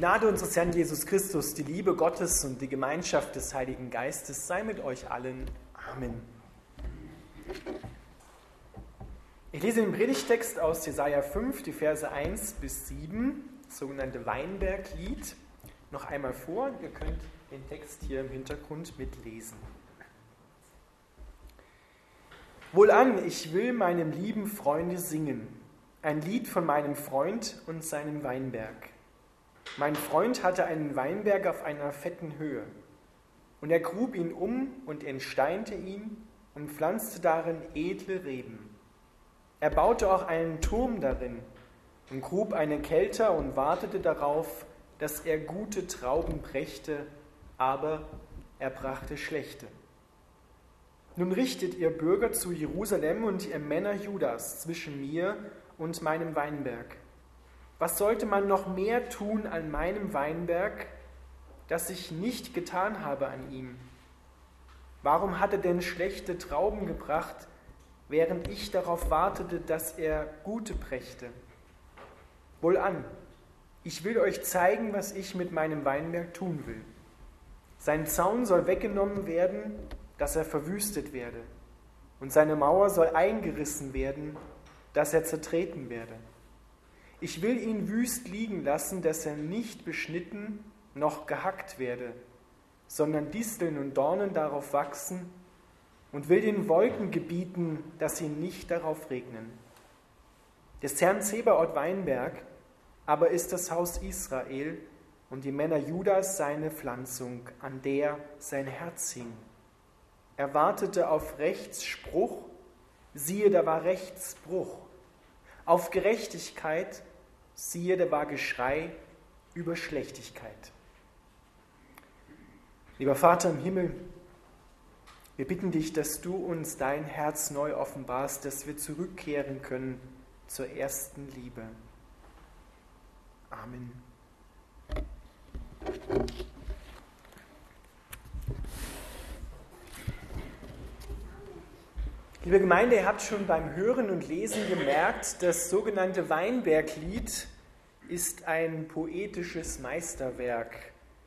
Gnade unseres Herrn Jesus Christus, die Liebe Gottes und die Gemeinschaft des Heiligen Geistes sei mit euch allen. Amen. Ich lese den Predigtext aus Jesaja 5, die Verse 1 bis 7, das sogenannte Weinberglied, noch einmal vor. Ihr könnt den Text hier im Hintergrund mitlesen. Wohlan, ich will meinem lieben Freunde singen, ein Lied von meinem Freund und seinem Weinberg. Mein Freund hatte einen Weinberg auf einer fetten Höhe. Und er grub ihn um und entsteinte ihn und pflanzte darin edle Reben. Er baute auch einen Turm darin und grub eine Kelter und wartete darauf, dass er gute Trauben brächte, aber er brachte schlechte. Nun richtet ihr Bürger zu Jerusalem und ihr Männer Judas zwischen mir und meinem Weinberg. Was sollte man noch mehr tun an meinem Weinberg, das ich nicht getan habe an ihm? Warum hat er denn schlechte Trauben gebracht, während ich darauf wartete, dass er gute brächte? Wohlan, ich will euch zeigen, was ich mit meinem Weinberg tun will. Sein Zaun soll weggenommen werden, dass er verwüstet werde, und seine Mauer soll eingerissen werden, dass er zertreten werde. Ich will ihn wüst liegen lassen, dass er nicht beschnitten noch gehackt werde, sondern Disteln und Dornen darauf wachsen und will den Wolken gebieten, dass sie nicht darauf regnen. Des Herrn Zebaoth Weinberg aber ist das Haus Israel und die Männer Judas seine Pflanzung, an der sein Herz hing. Er wartete auf Rechtsspruch, siehe, da war Rechtsbruch. Auf Gerechtigkeit, siehe, da war Geschrei über Schlechtigkeit. Lieber Vater im Himmel, wir bitten dich, dass du uns dein Herz neu offenbarst, dass wir zurückkehren können zur ersten Liebe. Amen. Liebe Gemeinde, ihr habt schon beim Hören und Lesen gemerkt, das sogenannte Weinberglied ist ein poetisches Meisterwerk.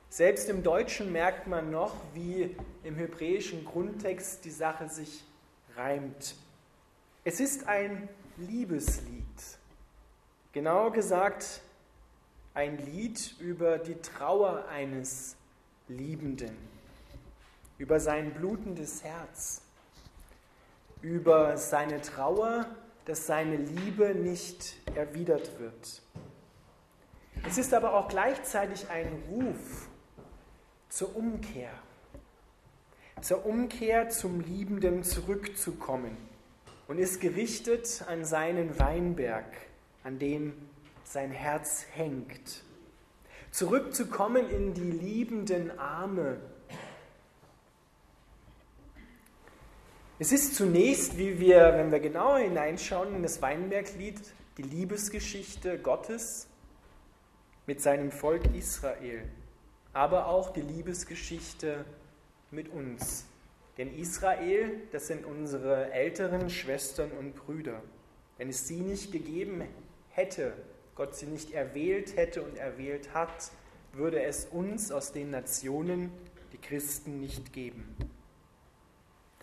Selbst im Deutschen merkt man noch, wie im hebräischen Grundtext die Sache sich reimt. Es ist ein Liebeslied. Genauer gesagt ein Lied über die Trauer eines Liebenden, über sein blutendes Herz über seine Trauer, dass seine Liebe nicht erwidert wird. Es ist aber auch gleichzeitig ein Ruf zur Umkehr, zur Umkehr zum Liebenden zurückzukommen und ist gerichtet an seinen Weinberg, an dem sein Herz hängt. Zurückzukommen in die liebenden Arme Es ist zunächst, wie wir, wenn wir genauer hineinschauen in das Weinberglied, die Liebesgeschichte Gottes mit seinem Volk Israel, aber auch die Liebesgeschichte mit uns. Denn Israel, das sind unsere älteren Schwestern und Brüder. Wenn es sie nicht gegeben hätte, Gott sie nicht erwählt hätte und erwählt hat, würde es uns aus den Nationen, die Christen, nicht geben.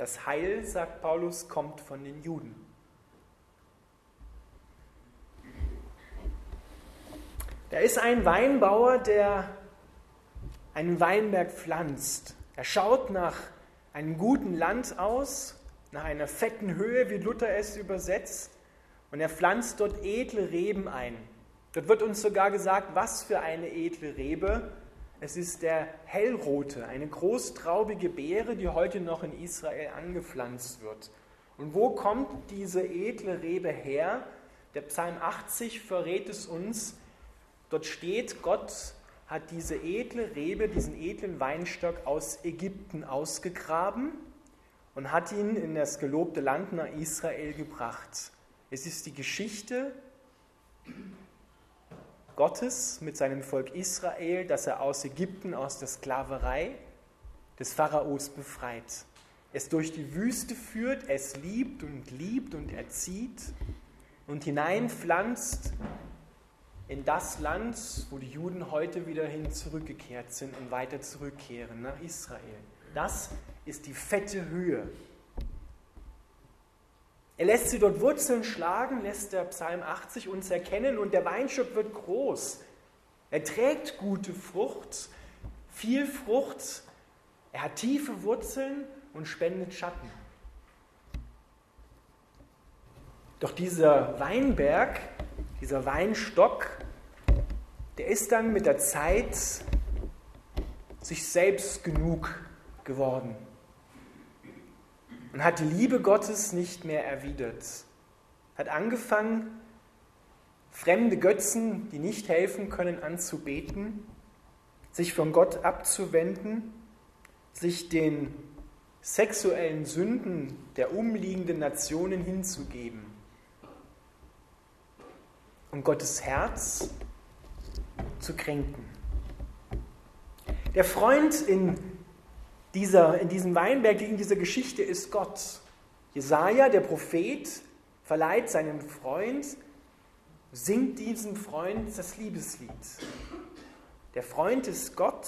Das Heil, sagt Paulus, kommt von den Juden. Da ist ein Weinbauer, der einen Weinberg pflanzt. Er schaut nach einem guten Land aus, nach einer fetten Höhe, wie Luther es übersetzt, und er pflanzt dort edle Reben ein. Dort wird uns sogar gesagt, was für eine edle Rebe. Es ist der hellrote, eine großtraubige Beere, die heute noch in Israel angepflanzt wird. Und wo kommt diese edle Rebe her? Der Psalm 80 verrät es uns. Dort steht, Gott hat diese edle Rebe, diesen edlen Weinstock aus Ägypten ausgegraben und hat ihn in das gelobte Land nach Israel gebracht. Es ist die Geschichte Gottes mit seinem Volk Israel, das er aus Ägypten, aus der Sklaverei des Pharaos befreit. Es durch die Wüste führt, es liebt und liebt und erzieht und hineinpflanzt in das Land, wo die Juden heute wieder hin zurückgekehrt sind und weiter zurückkehren nach Israel. Das ist die fette Höhe. Er lässt sie dort Wurzeln schlagen, lässt der Psalm 80 uns erkennen und der Weinstock wird groß. Er trägt gute Frucht, viel Frucht, er hat tiefe Wurzeln und spendet Schatten. Doch dieser Weinberg, dieser Weinstock, der ist dann mit der Zeit sich selbst genug geworden und hat die Liebe Gottes nicht mehr erwidert. Hat angefangen, fremde Götzen, die nicht helfen können, anzubeten, sich von Gott abzuwenden, sich den sexuellen Sünden der umliegenden Nationen hinzugeben und Gottes Herz zu kränken. Der Freund in, dieser, in diesem Weinberg, in dieser Geschichte ist Gott. Jesaja, der Prophet, verleiht seinem Freund, singt diesem Freund das Liebeslied. Der Freund ist Gott,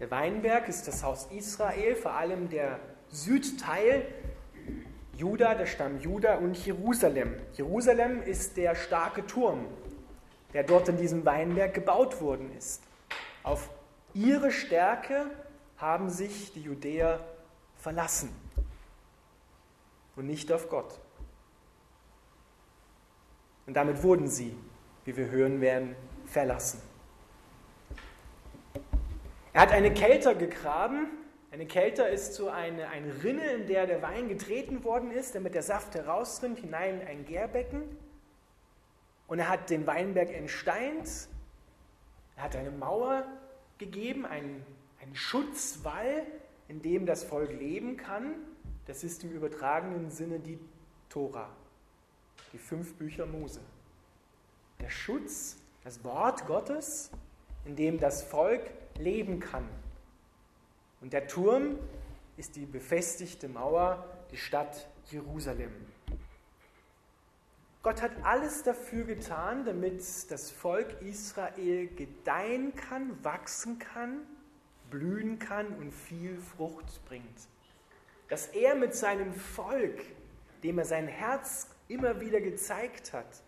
der Weinberg ist das Haus Israel, vor allem der Südteil Juda, der Stamm Juda und Jerusalem. Jerusalem ist der starke Turm, der dort in diesem Weinberg gebaut worden ist. Auf ihre Stärke haben sich die Judäer verlassen und nicht auf Gott. Und damit wurden sie, wie wir hören werden, verlassen. Er hat eine Kelter gegraben, eine Kelter ist so eine, eine Rinne, in der der Wein getreten worden ist, damit der Saft herausrinnt, hinein in ein Gärbecken. Und er hat den Weinberg entsteint. Er hat eine Mauer gegeben, einen, einen Schutzwall, in dem das Volk leben kann. Das ist im übertragenen Sinne die Tora, die fünf Bücher Mose. Der Schutz, das Wort Gottes, in dem das Volk leben kann. Und der Turm ist die befestigte Mauer, die Stadt Jerusalem. Gott hat alles dafür getan, damit das Volk Israel gedeihen kann, wachsen kann, blühen kann und viel Frucht bringt. Dass er mit seinem Volk, dem er sein Herz immer wieder gezeigt hat,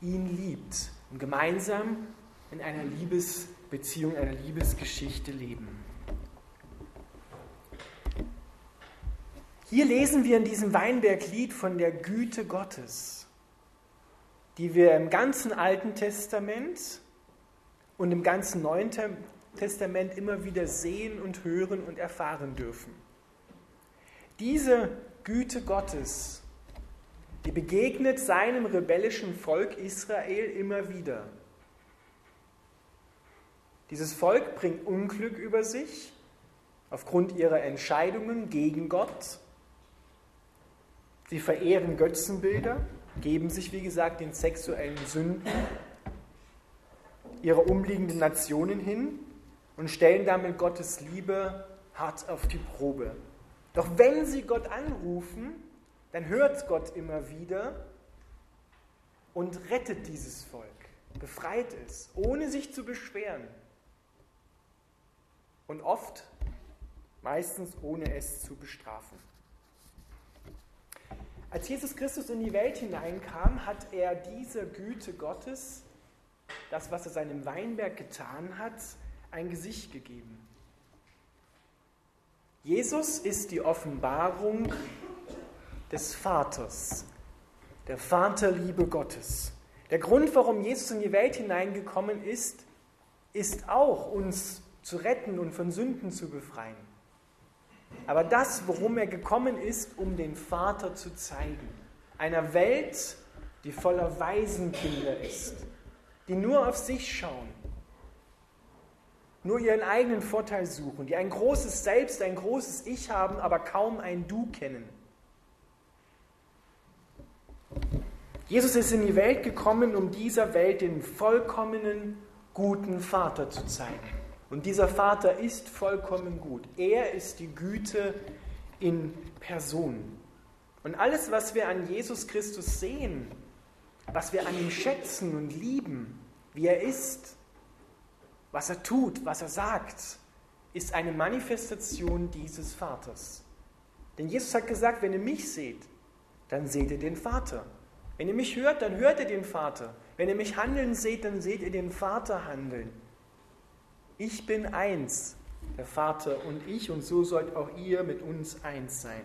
ihn liebt und gemeinsam in einer Liebesbeziehung, einer Liebesgeschichte leben. Hier lesen wir in diesem Weinberglied von der Güte Gottes, die wir im ganzen Alten Testament und im ganzen Neuen Testament immer wieder sehen und hören und erfahren dürfen. Diese Güte Gottes, die begegnet seinem rebellischen Volk Israel immer wieder. Dieses Volk bringt Unglück über sich aufgrund ihrer Entscheidungen gegen Gott. Sie verehren Götzenbilder, geben sich, wie gesagt, den sexuellen Sünden ihrer umliegenden Nationen hin und stellen damit Gottes Liebe hart auf die Probe. Doch wenn sie Gott anrufen, dann hört Gott immer wieder und rettet dieses Volk, befreit es, ohne sich zu beschweren. Und oft, meistens ohne es zu bestrafen. Als Jesus Christus in die Welt hineinkam, hat er dieser Güte Gottes, das, was er seinem Weinberg getan hat, ein Gesicht gegeben. Jesus ist die Offenbarung des Vaters, der Vaterliebe Gottes. Der Grund, warum Jesus in die Welt hineingekommen ist, ist auch uns zu retten und von Sünden zu befreien. Aber das, worum er gekommen ist, um den Vater zu zeigen. Einer Welt, die voller Waisenkinder ist, die nur auf sich schauen, nur ihren eigenen Vorteil suchen, die ein großes Selbst, ein großes Ich haben, aber kaum ein Du kennen. Jesus ist in die Welt gekommen, um dieser Welt den vollkommenen, guten Vater zu zeigen. Und dieser Vater ist vollkommen gut. Er ist die Güte in Person. Und alles, was wir an Jesus Christus sehen, was wir an ihm schätzen und lieben, wie er ist, was er tut, was er sagt, ist eine Manifestation dieses Vaters. Denn Jesus hat gesagt, wenn ihr mich seht, dann seht ihr den Vater. Wenn ihr mich hört, dann hört ihr den Vater. Wenn ihr mich handeln seht, dann seht ihr den Vater handeln. Ich bin eins, der Vater und ich, und so sollt auch ihr mit uns eins sein.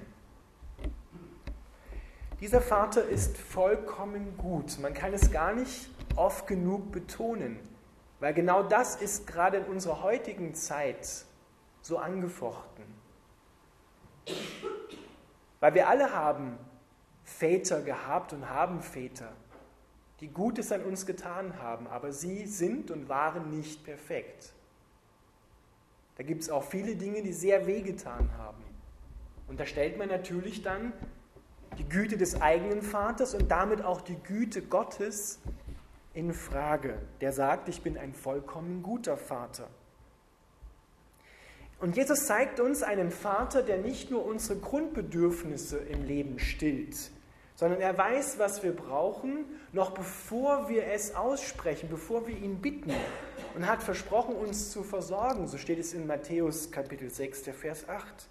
Dieser Vater ist vollkommen gut. Man kann es gar nicht oft genug betonen, weil genau das ist gerade in unserer heutigen Zeit so angefochten. Weil wir alle haben Väter gehabt und haben Väter, die Gutes an uns getan haben, aber sie sind und waren nicht perfekt. Da gibt es auch viele Dinge, die sehr wehgetan haben. Und da stellt man natürlich dann die Güte des eigenen Vaters und damit auch die Güte Gottes in Frage. Der sagt, ich bin ein vollkommen guter Vater. Und Jesus zeigt uns einen Vater, der nicht nur unsere Grundbedürfnisse im Leben stillt, sondern er weiß, was wir brauchen, noch bevor wir es aussprechen, bevor wir ihn bitten und hat versprochen, uns zu versorgen. So steht es in Matthäus Kapitel 6, der Vers 8.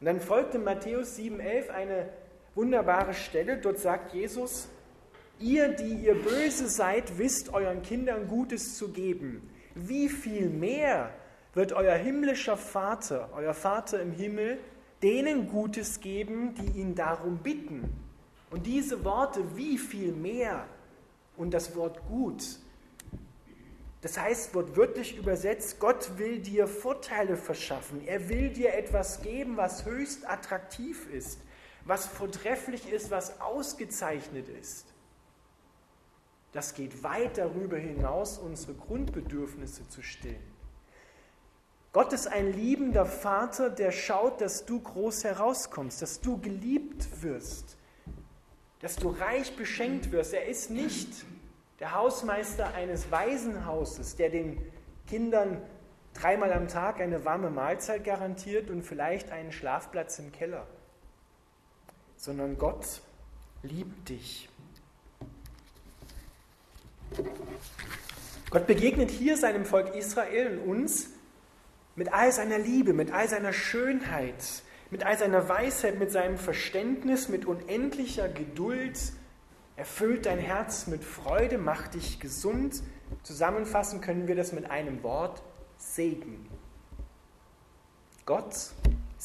Und dann folgt in Matthäus 7,11 eine wunderbare Stelle. Dort sagt Jesus, ihr, die ihr böse seid, wisst euren Kindern Gutes zu geben. Wie viel mehr wird euer himmlischer Vater, euer Vater im Himmel, denen Gutes geben, die ihn darum bitten. Und diese Worte, wie viel mehr und das Wort gut, das heißt wortwörtlich übersetzt, Gott will dir Vorteile verschaffen. Er will dir etwas geben, was höchst attraktiv ist, was vortrefflich ist, was ausgezeichnet ist. Das geht weit darüber hinaus, unsere Grundbedürfnisse zu stillen. Gott ist ein liebender Vater, der schaut, dass du groß herauskommst, dass du geliebt wirst, dass du reich beschenkt wirst. Er ist nicht der Hausmeister eines Waisenhauses, der den Kindern dreimal am Tag eine warme Mahlzeit garantiert und vielleicht einen Schlafplatz im Keller, sondern Gott liebt dich. Gott begegnet hier seinem Volk Israel und uns mit all seiner Liebe, mit all seiner Schönheit, mit all seiner Weisheit, mit seinem Verständnis, mit unendlicher Geduld, erfüllt dein Herz mit Freude, macht dich gesund. Zusammenfassen können wir das mit einem Wort, Segen. Gott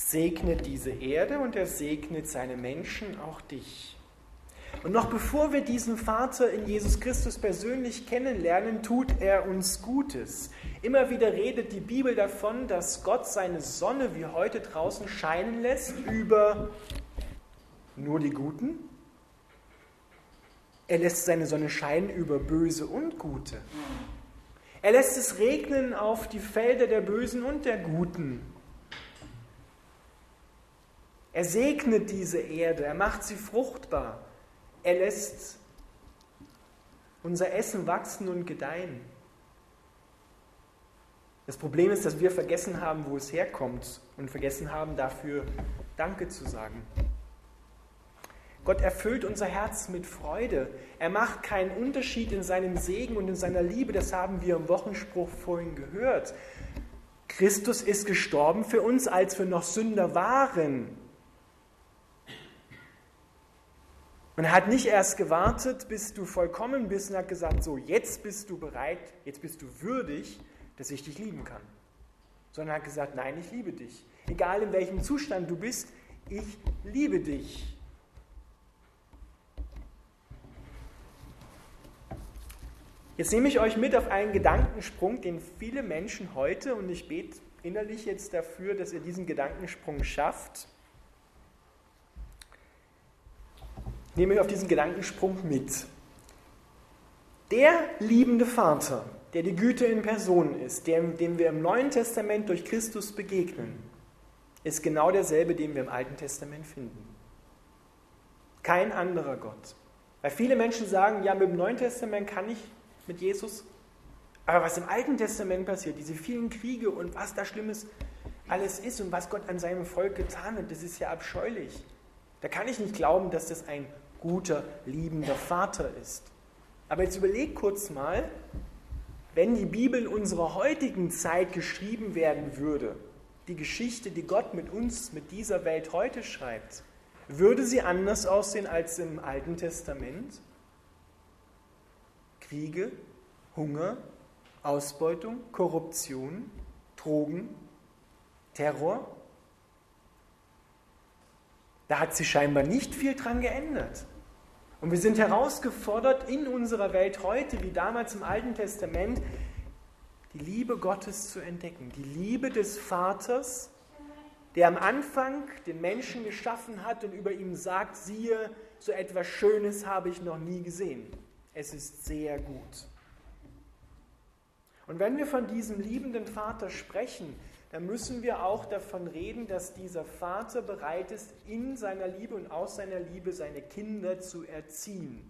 segnet diese Erde und er segnet seine Menschen, auch dich. Und noch bevor wir diesen Vater in Jesus Christus persönlich kennenlernen, tut er uns Gutes. Immer wieder redet die Bibel davon, dass Gott seine Sonne wie heute draußen scheinen lässt über nur die Guten. Er lässt seine Sonne scheinen über Böse und Gute. Er lässt es regnen auf die Felder der Bösen und der Guten. Er segnet diese Erde, er macht sie fruchtbar. Er lässt unser Essen wachsen und gedeihen. Das Problem ist, dass wir vergessen haben, wo es herkommt und vergessen haben, dafür Danke zu sagen. Gott erfüllt unser Herz mit Freude. Er macht keinen Unterschied in seinem Segen und in seiner Liebe. Das haben wir im Wochenspruch vorhin gehört. Christus ist gestorben für uns, als wir noch Sünder waren. Und er hat nicht erst gewartet, bis du vollkommen bist und hat gesagt, so jetzt bist du bereit, jetzt bist du würdig, dass ich dich lieben kann. Sondern hat gesagt, nein, ich liebe dich. Egal in welchem Zustand du bist, ich liebe dich. Jetzt nehme ich euch mit auf einen Gedankensprung, den viele Menschen heute, und ich bete innerlich jetzt dafür, dass ihr diesen Gedankensprung schafft. Ich nehme euch auf diesen Gedankensprung mit. Der liebende Vater, der die Güte in Person ist, dem, dem wir im Neuen Testament durch Christus begegnen, ist genau derselbe, den wir im Alten Testament finden. Kein anderer Gott. Weil viele Menschen sagen, ja, mit dem Neuen Testament kann ich mit Jesus, aber was im Alten Testament passiert, diese vielen Kriege und was da Schlimmes alles ist und was Gott an seinem Volk getan hat, das ist ja abscheulich. Da kann ich nicht glauben, dass das ein guter, liebender Vater ist. Aber jetzt überleg kurz mal, wenn die Bibel in unserer heutigen Zeit geschrieben werden würde, die Geschichte, die Gott mit uns, mit dieser Welt heute schreibt, würde sie anders aussehen als im Alten Testament? Kriege, Hunger, Ausbeutung, Korruption, Drogen, Terror? Da hat sich scheinbar nicht viel dran geändert. Und wir sind herausgefordert, in unserer Welt heute, wie damals im Alten Testament, die Liebe Gottes zu entdecken. Die Liebe des Vaters, der am Anfang den Menschen geschaffen hat und über ihm sagt, siehe, so etwas Schönes habe ich noch nie gesehen. Es ist sehr gut. Und wenn wir von diesem liebenden Vater sprechen, dann müssen wir auch davon reden, dass dieser Vater bereit ist, in seiner Liebe und aus seiner Liebe seine Kinder zu erziehen.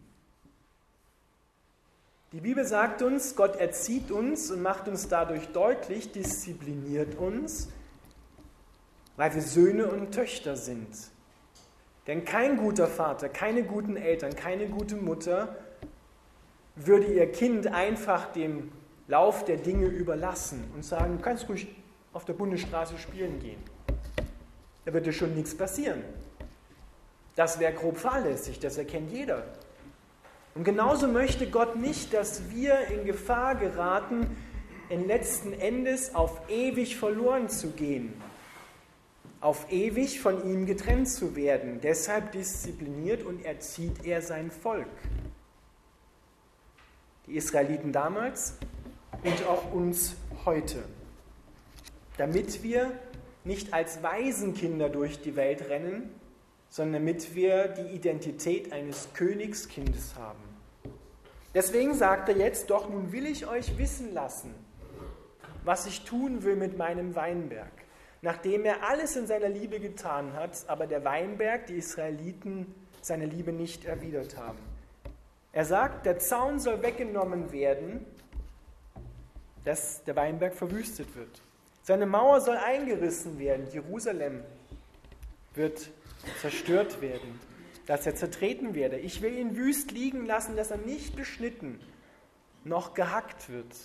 Die Bibel sagt uns, Gott erzieht uns und macht uns dadurch deutlich, diszipliniert uns, weil wir Söhne und Töchter sind. Denn kein guter Vater, keine guten Eltern, keine gute Mutter würde ihr Kind einfach dem Lauf der Dinge überlassen und sagen, du kannst ruhig auf der Bundesstraße spielen gehen. Da würde schon nichts passieren. Das wäre grob fahrlässig, das erkennt jeder. Und genauso möchte Gott nicht, dass wir in Gefahr geraten, in letzten Endes auf ewig verloren zu gehen, auf ewig von ihm getrennt zu werden. Deshalb diszipliniert und erzieht er sein Volk. Die Israeliten damals und auch uns heute damit wir nicht als Waisenkinder durch die Welt rennen, sondern damit wir die Identität eines Königskindes haben. Deswegen sagt er jetzt, doch nun will ich euch wissen lassen, was ich tun will mit meinem Weinberg. Nachdem er alles in seiner Liebe getan hat, aber der Weinberg, die Israeliten, seine Liebe nicht erwidert haben. Er sagt, der Zaun soll weggenommen werden, dass der Weinberg verwüstet wird. Seine Mauer soll eingerissen werden. Jerusalem wird zerstört werden, dass er zertreten werde. Ich will ihn wüst liegen lassen, dass er nicht beschnitten noch gehackt wird.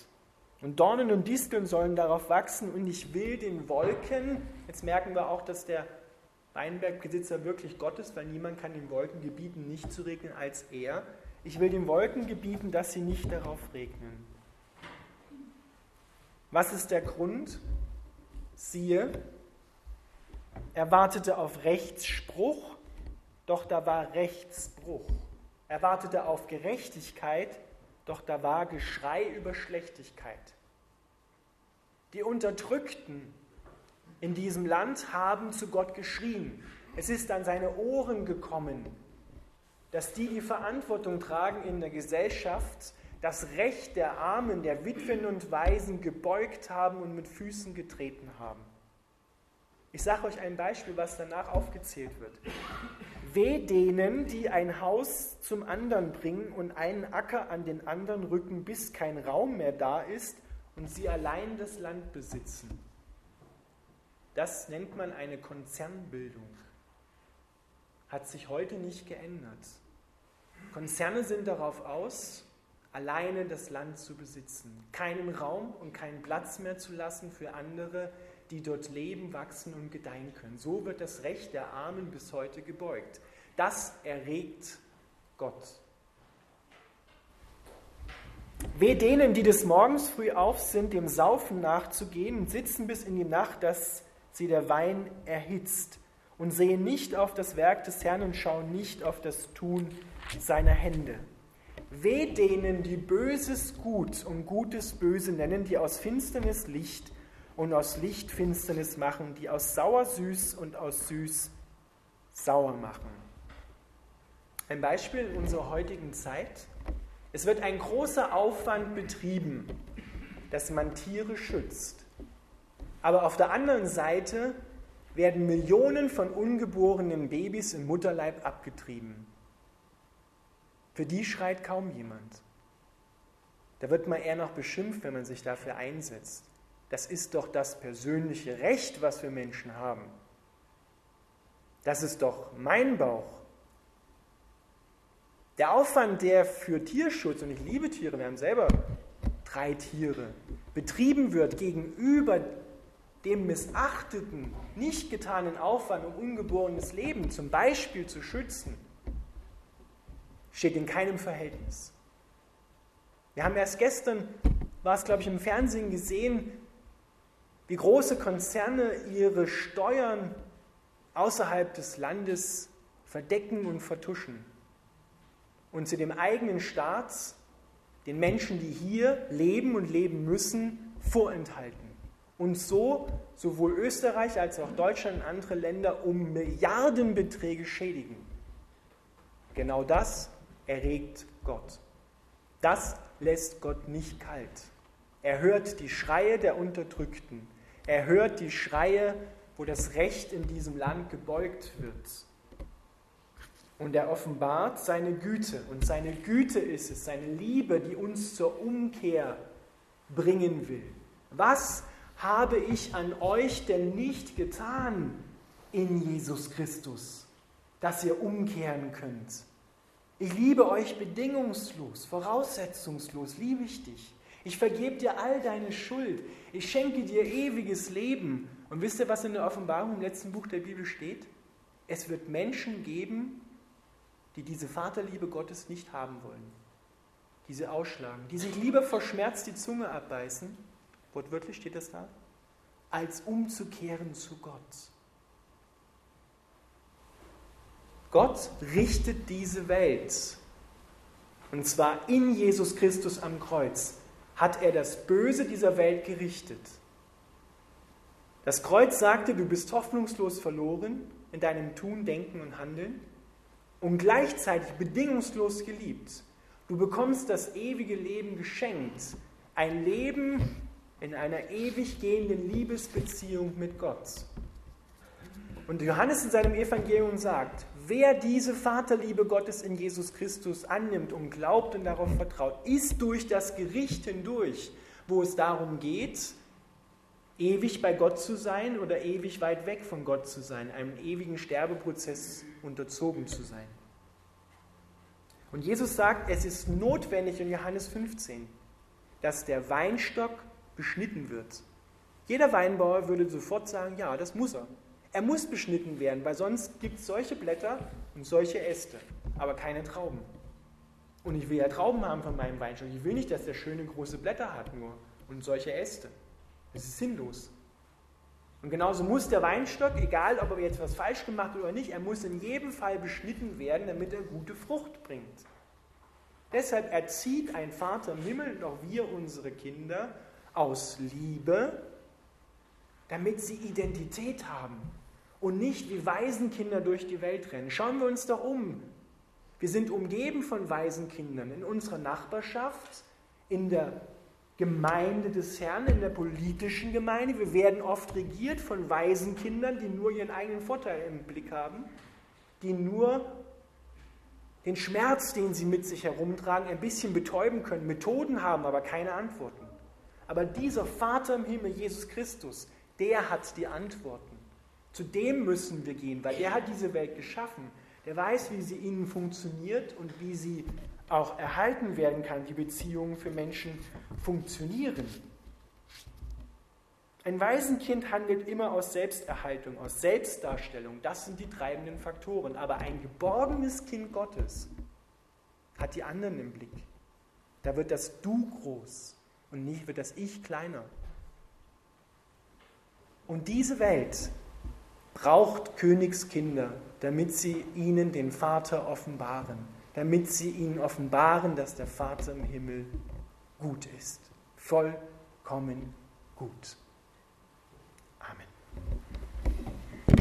Und Dornen und Disteln sollen darauf wachsen und ich will den Wolken, jetzt merken wir auch, dass der Weinbergbesitzer wirklich Gott ist, weil niemand kann den Wolken gebieten, nicht zu regnen als er. Ich will den Wolken gebieten, dass sie nicht darauf regnen. Was ist der Grund? Siehe, er wartete auf Rechtsspruch, doch da war Rechtsbruch. Er wartete auf Gerechtigkeit, doch da war Geschrei über Schlechtigkeit. Die Unterdrückten in diesem Land haben zu Gott geschrien. Es ist an seine Ohren gekommen, dass die die Verantwortung tragen in der Gesellschaft, das Recht der Armen, der Witwen und Waisen gebeugt haben und mit Füßen getreten haben. Ich sage euch ein Beispiel, was danach aufgezählt wird. Weh denen, die ein Haus zum anderen bringen und einen Acker an den anderen rücken, bis kein Raum mehr da ist und sie allein das Land besitzen. Das nennt man eine Konzernbildung. Hat sich heute nicht geändert. Konzerne sind darauf aus, alleine das Land zu besitzen, keinen Raum und keinen Platz mehr zu lassen für andere, die dort leben, wachsen und gedeihen können. So wird das Recht der Armen bis heute gebeugt. Das erregt Gott. Weh denen, die des Morgens früh auf sind, dem Saufen nachzugehen und sitzen bis in die Nacht, dass sie der Wein erhitzt und sehen nicht auf das Werk des Herrn und schauen nicht auf das Tun seiner Hände. Weh denen, die Böses gut und Gutes böse nennen, die aus Finsternis Licht und aus Licht Finsternis machen, die aus sauer süß und aus süß sauer machen. Ein Beispiel in unserer heutigen Zeit. Es wird ein großer Aufwand betrieben, dass man Tiere schützt. Aber auf der anderen Seite werden Millionen von ungeborenen Babys im Mutterleib abgetrieben. Für die schreit kaum jemand. Da wird man eher noch beschimpft, wenn man sich dafür einsetzt. Das ist doch das persönliche Recht, was wir Menschen haben. Das ist doch mein Bauch. Der Aufwand, der für Tierschutz, und ich liebe Tiere, wir haben selber drei Tiere, betrieben wird gegenüber dem missachteten, nicht getanen Aufwand, um ungeborenes Leben zum Beispiel zu schützen, steht in keinem Verhältnis. Wir haben erst gestern, war es glaube ich im Fernsehen gesehen, wie große Konzerne ihre Steuern außerhalb des Landes verdecken und vertuschen und sie dem eigenen Staat, den Menschen, die hier leben und leben müssen, vorenthalten. Und so sowohl Österreich als auch Deutschland und andere Länder um Milliardenbeträge schädigen. Genau das erregt Gott. Das lässt Gott nicht kalt. Er hört die Schreie der Unterdrückten. Er hört die Schreie, wo das Recht in diesem Land gebeugt wird. Und er offenbart seine Güte. Und seine Güte ist es, seine Liebe, die uns zur Umkehr bringen will. Was habe ich an euch denn nicht getan in Jesus Christus, dass ihr umkehren könnt? Ich liebe euch bedingungslos, voraussetzungslos, liebe ich dich. Ich vergebe dir all deine Schuld. Ich schenke dir ewiges Leben. Und wisst ihr, was in der Offenbarung im letzten Buch der Bibel steht? Es wird Menschen geben, die diese Vaterliebe Gottes nicht haben wollen. Diese ausschlagen, die sich lieber vor Schmerz die Zunge abbeißen, wortwörtlich steht das da, als umzukehren zu Gott. Gott richtet diese Welt. Und zwar in Jesus Christus am Kreuz hat er das Böse dieser Welt gerichtet. Das Kreuz sagte, du bist hoffnungslos verloren in deinem Tun, Denken und Handeln und gleichzeitig bedingungslos geliebt. Du bekommst das ewige Leben geschenkt. Ein Leben in einer ewig gehenden Liebesbeziehung mit Gott. Und Johannes in seinem Evangelium sagt, Wer diese Vaterliebe Gottes in Jesus Christus annimmt und glaubt und darauf vertraut, ist durch das Gericht hindurch, wo es darum geht, ewig bei Gott zu sein oder ewig weit weg von Gott zu sein, einem ewigen Sterbeprozess unterzogen zu sein. Und Jesus sagt, es ist notwendig in Johannes 15, dass der Weinstock beschnitten wird. Jeder Weinbauer würde sofort sagen, ja, das muss er. Er muss beschnitten werden, weil sonst gibt es solche Blätter und solche Äste, aber keine Trauben. Und ich will ja Trauben haben von meinem Weinstock. Ich will nicht, dass der schöne große Blätter hat nur und solche Äste. Das ist sinnlos. Und genauso muss der Weinstock, egal ob er jetzt was falsch gemacht hat oder nicht, er muss in jedem Fall beschnitten werden, damit er gute Frucht bringt. Deshalb erzieht ein Vater im Himmel auch wir unsere Kinder aus Liebe, damit sie Identität haben und nicht wie Waisenkinder durch die Welt rennen. Schauen wir uns doch um. Wir sind umgeben von Waisenkindern in unserer Nachbarschaft, in der Gemeinde des Herrn, in der politischen Gemeinde. Wir werden oft regiert von Waisenkindern, die nur ihren eigenen Vorteil im Blick haben, die nur den Schmerz, den sie mit sich herumtragen, ein bisschen betäuben können, Methoden haben, aber keine Antworten. Aber dieser Vater im Himmel, Jesus Christus, der hat die Antworten. Zu dem müssen wir gehen, weil der hat diese Welt geschaffen. Der weiß, wie sie innen funktioniert und wie sie auch erhalten werden kann, die Beziehungen für Menschen funktionieren. Ein Waisenkind handelt immer aus Selbsterhaltung, aus Selbstdarstellung. Das sind die treibenden Faktoren. Aber ein geborgenes Kind Gottes hat die anderen im Blick. Da wird das Du groß und nicht wird das Ich kleiner. Und diese Welt braucht Königskinder, damit sie ihnen den Vater offenbaren, damit sie ihnen offenbaren, dass der Vater im Himmel gut ist, vollkommen gut.